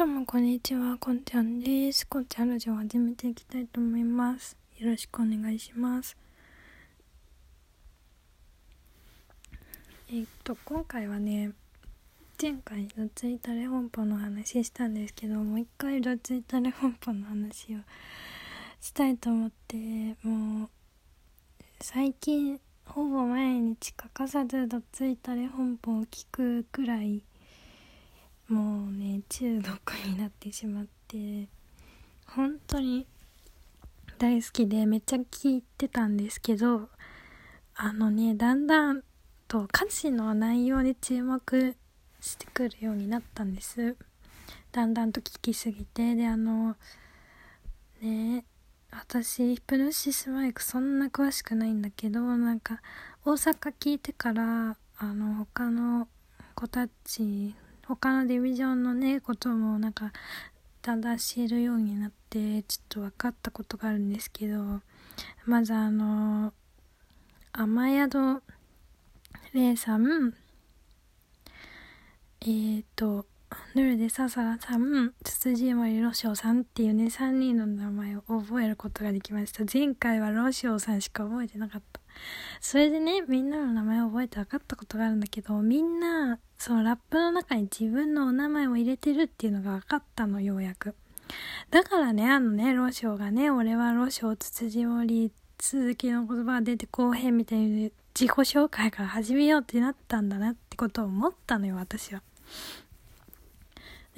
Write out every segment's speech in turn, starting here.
どうもこんにちは、こんちゃんです。こんちゃんラジオを始めていきたいと思います。よろしくお願いします。えっと、今回はね、前回どついたれ本舗の話したんですけど、もう一回どついたれ本舗の話をしたいと思って、もう、最近、ほぼ毎日欠かさずどついたれ本舗を聞くくらい、もうね中毒になってしまって本当に大好きでめっちゃ聴いてたんですけどあのねだんだんと歌詞の内容に注目してくるようになったんです。だんだんと聴きすぎてであのね私ヒプノシスマイクそんな詳しくないんだけどなんか大阪聞いてからあの他の子たち他のディビジョンのねこともなんかだんだん知るようになってちょっと分かったことがあるんですけどまずあの雨宿レイさん。えっ、ー、とヌルデササラさん、ツツジマリロシオさんっていうね、3人の名前を覚えることができました。前回はロシオさんしか覚えてなかった。それでね、みんなの名前を覚えて分かったことがあるんだけど、みんな、そのラップの中に自分のお名前を入れてるっていうのが分かったの、ようやく。だからね、あのね、ロシオがね、俺はロシオ、ツツジモリ、続きの言葉が出て後編みたいに自己紹介から始めようってなったんだなってことを思ったのよ、私は。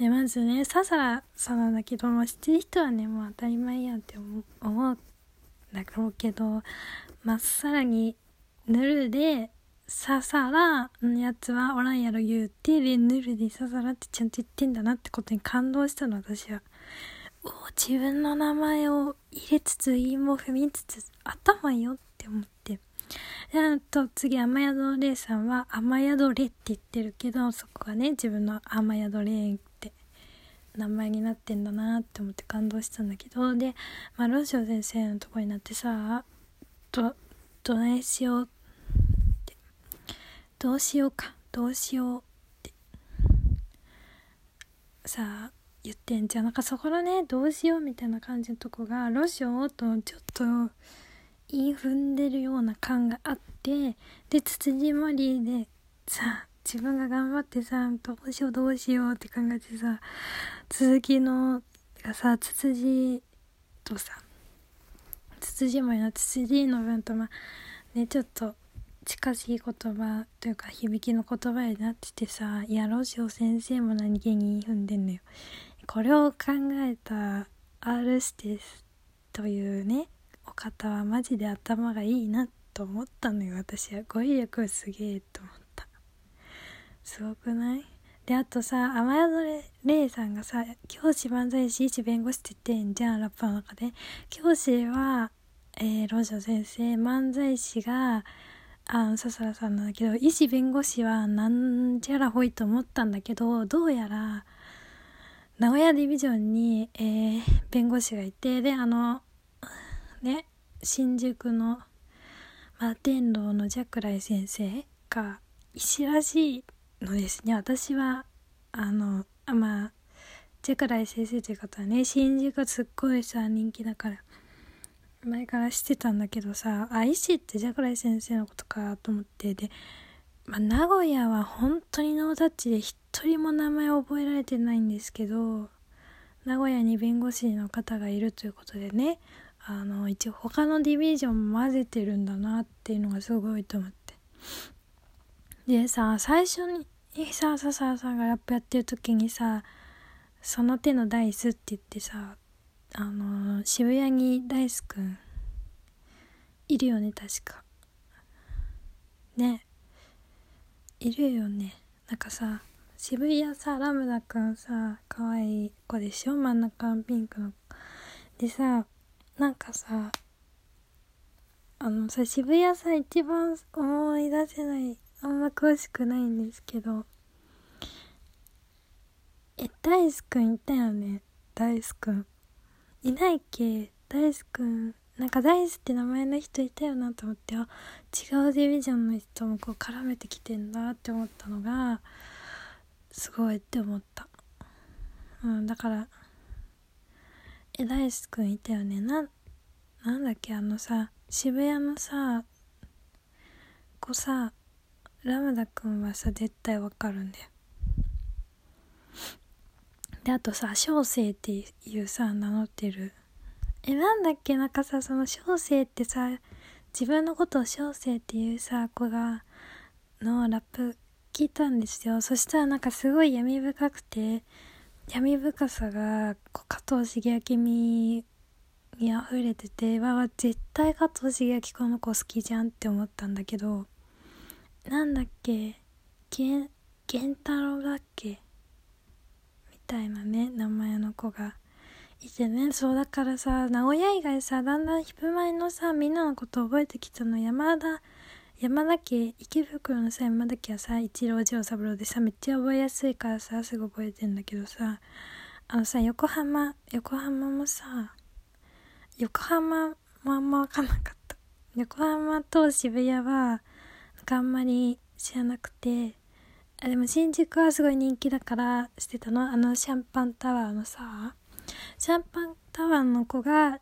で、まずね、ササラさんなんだけども、知ってる人はね、もう当たり前やんって思うんだろうけど、まっさらに、ヌルで、ササラのやつはおらんやろ言うて、で、ヌルでササラってちゃんと言ってんだなってことに感動したの、私は。お自分の名前を入れつつ、韻も踏みつつ、頭よって思って。で、あと次、雨宿レイさんは、雨宿レって言ってるけど、そこがね、自分の雨宿レイ名前になってんだなって思って感動したんだけど。で、まあ、ロシオ先生のとこになってさどどないしようって。どうしようか。どうしようって。さあ言ってんじゃん。なんかそこのねどうしようみたいな感じのとこがロシオとちょっと言い踏んでるような感があって。で辻森まりでさあ自分が頑張ってさどうしようどうしようって考えてさ続きのがさツツジとさツツジものツツジの分とまあねちょっと近しい言葉というか響きの言葉になっててさいやロシオ先生も何気に踏んでんのよこれを考えた R ステスというねお方はマジで頭がいいなと思ったのよ私は語彙力すげえと思って。すごくない？で、あとさ、雨宿レイさんがさ、教師漫才師、一弁護士って言ってんじゃん、ラッパーの中で。教師は、えー、ロジョ先生、漫才師が、あの、笹原さんなんだけど、医師弁護士はなんじゃらほいと思ったんだけど、どうやら、名古屋ディビジョンに、えー、弁護士がいて、で、あの、ね、新宿の、摩天楼のジャクライ先生が医師らしいのですね。私はあのあまあジェクライ先生という方はね新宿すっごいさ人気だから前から知ってたんだけどさあ石ってジャクライ先生のことかと思ってで、まあ、名古屋は本当にノータッチで一人も名前覚えられてないんですけど名古屋に弁護士の方がいるということでねあの一応他のディビジョンも混ぜてるんだなっていうのがすごいと思って。でさ最初にさささあさんがラップやってる時にさ「その手のダイス」って言ってさあのー、渋谷にダイスくんいるよね確か。ね。いるよね。なんかさ渋谷さラムダくんさ可愛い子でしょ？真ん中ピンクの。でさなんかさあのさ渋谷さ一番思い出せないあんま詳しくないんですけど。えダイスくんいたよね？ダイスくん。いないっけ？ダイスくん。なんかダイスって名前の人いたよなと思って。あ違うディビジョンの人もこう絡めてきてんだって思ったのがすごいって思った。うんだからえ大輔くんいたよね？ななんだっけ？あのさ渋谷のさこうさラムダくんはさ絶対わかるんだよ。であとさ小生っていうさ名乗ってる。えなんだっけ？なんかさその小生ってさ自分のことを小生っていうさ子がのラップ聞いたんですよ。そしたらなんかすごい闇深くて闇深さが加藤茂明に溢れててわ絶対加藤茂明この子好きじゃんって思ったんだけどなんだっけ？げん源太郎だっけ？みたいなね名前の子が。いてねそうだからさ名古屋以外さだんだんヒプマイのさみんなのこと覚えてきたの山田山田家池袋のさ山田家はさ一郎次郎三郎でさめっちゃ覚えやすいからさすぐ覚えてんだけどさあのさ横浜横浜もさ横浜もあんま分かんなかった。横浜と渋谷はあんまり知らなくて。あでも新宿はすごい人気だからしてたの？あのシャンパンタワーのさシャンパンタワーの子が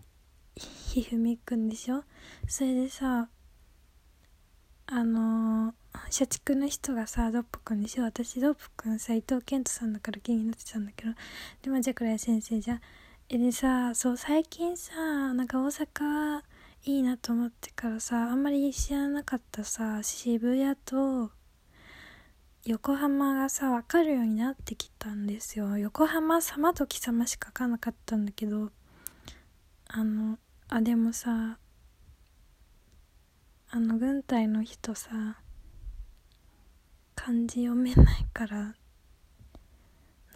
ひふみくんでしょ？それでさあのー、社畜の人がさドッポくんでしょ？私ドッポくんさ伊藤健人さんだから気になってたんだけど。でもじゃくらい先生じゃえでさそう最近さなんか大阪いいなと思ってからさあんまり知らなかったさ渋谷と横浜がさ分かるようになってきたんですよ。横浜様と貴様しか書かなかったんだけどあのあでもさあの軍隊の人さ漢字読めないから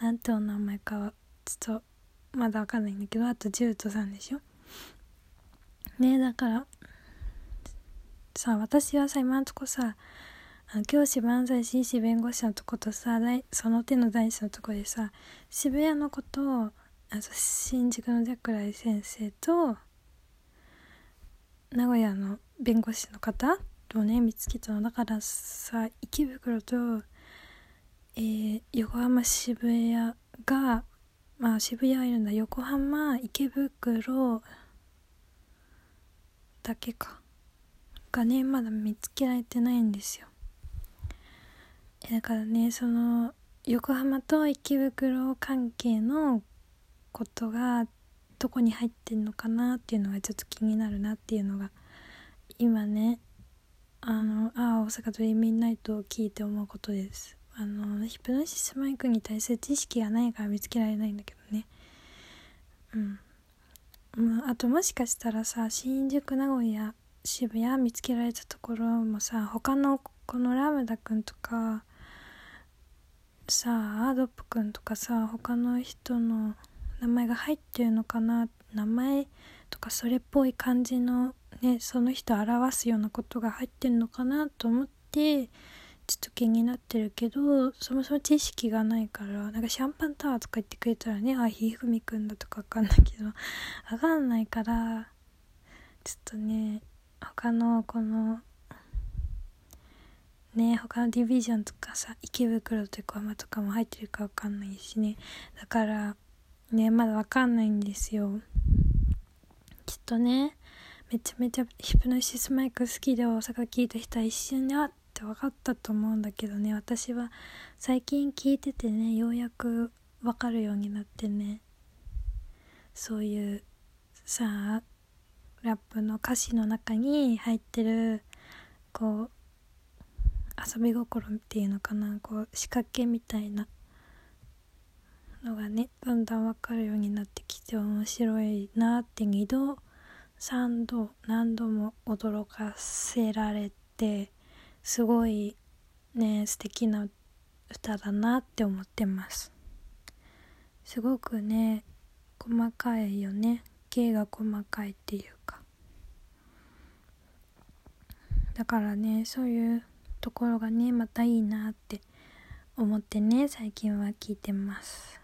なんてお名前かはちょっとまだわかんないんだけどあとジュートさんでしょ？ねだから。さ私はさ今んとこさあの教師万歳紳士弁護士のとことさその手の大師のとこでさ渋谷のことをあ新宿の桜井先生と名古屋の弁護士の方とね見つけたの。だからさ池袋と、えー、横浜渋谷がまあ渋谷はいるんだ。横浜池袋だけか。がねまだ見つけられてないんですよ。だからねその横浜と池袋関係のことがどこに入ってんのかなっていうのがちょっと気になるなっていうのが今ねあのああ大阪ドリーミンナイトを聞いて思うことです。あのヒプノシスマイクに対する知識がないから見つけられないんだけどね。うん。まあ、あともしかしたらさ新宿名古屋渋谷見つけられたところもさ他のこのラムダくんとかさあドップくんとかさ他の人の名前が入ってるのかな名前とかそれっぽい感じのねその人を表すようなことが入ってるのかなと思ってちょっと気になってるけどそもそも知識がないからなんかシャンパンタワーとか言ってくれたらねあひふみくんだとかわかんないけどわかんないからちょっとね他のこのね他のディビジョンとかさ池袋と横浜とかも入ってるかわかんないしね。だからねまだわかんないんですよ。きっとねめちゃめちゃヒプノシスマイク好きで大阪聞いた人は一瞬であっって分かったと思うんだけどね。私は最近聞いててねようやく分かるようになってね。そういうさラップの歌詞の中に入ってるこう遊び心っていうのかな。こう仕掛けみたいな。のがねだんだん分かるようになってきて面白いなって2度3度何度も驚かせられて。すごいね素敵な歌だなって思ってます。すごくね細かいよね。芸が細かいっていうか。だからねそういうところがねまたいいなって思ってね最近は聞いてます。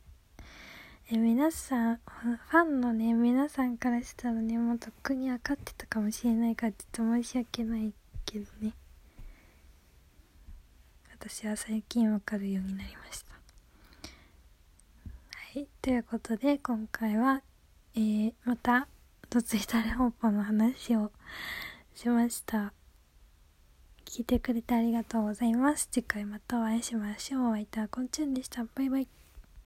え皆さんファンのね皆さんからしたらねもうとっくに分かってたかもしれないからちょっと申し訳ない。けどね。私は最近分かるようになりました。はい。ということで今回は、えー、またどついたれ本舗の話をしました。聞いてくれてありがとうございます。次回またお会いしましょう。お相手はこんちゅんでした。バイバイ。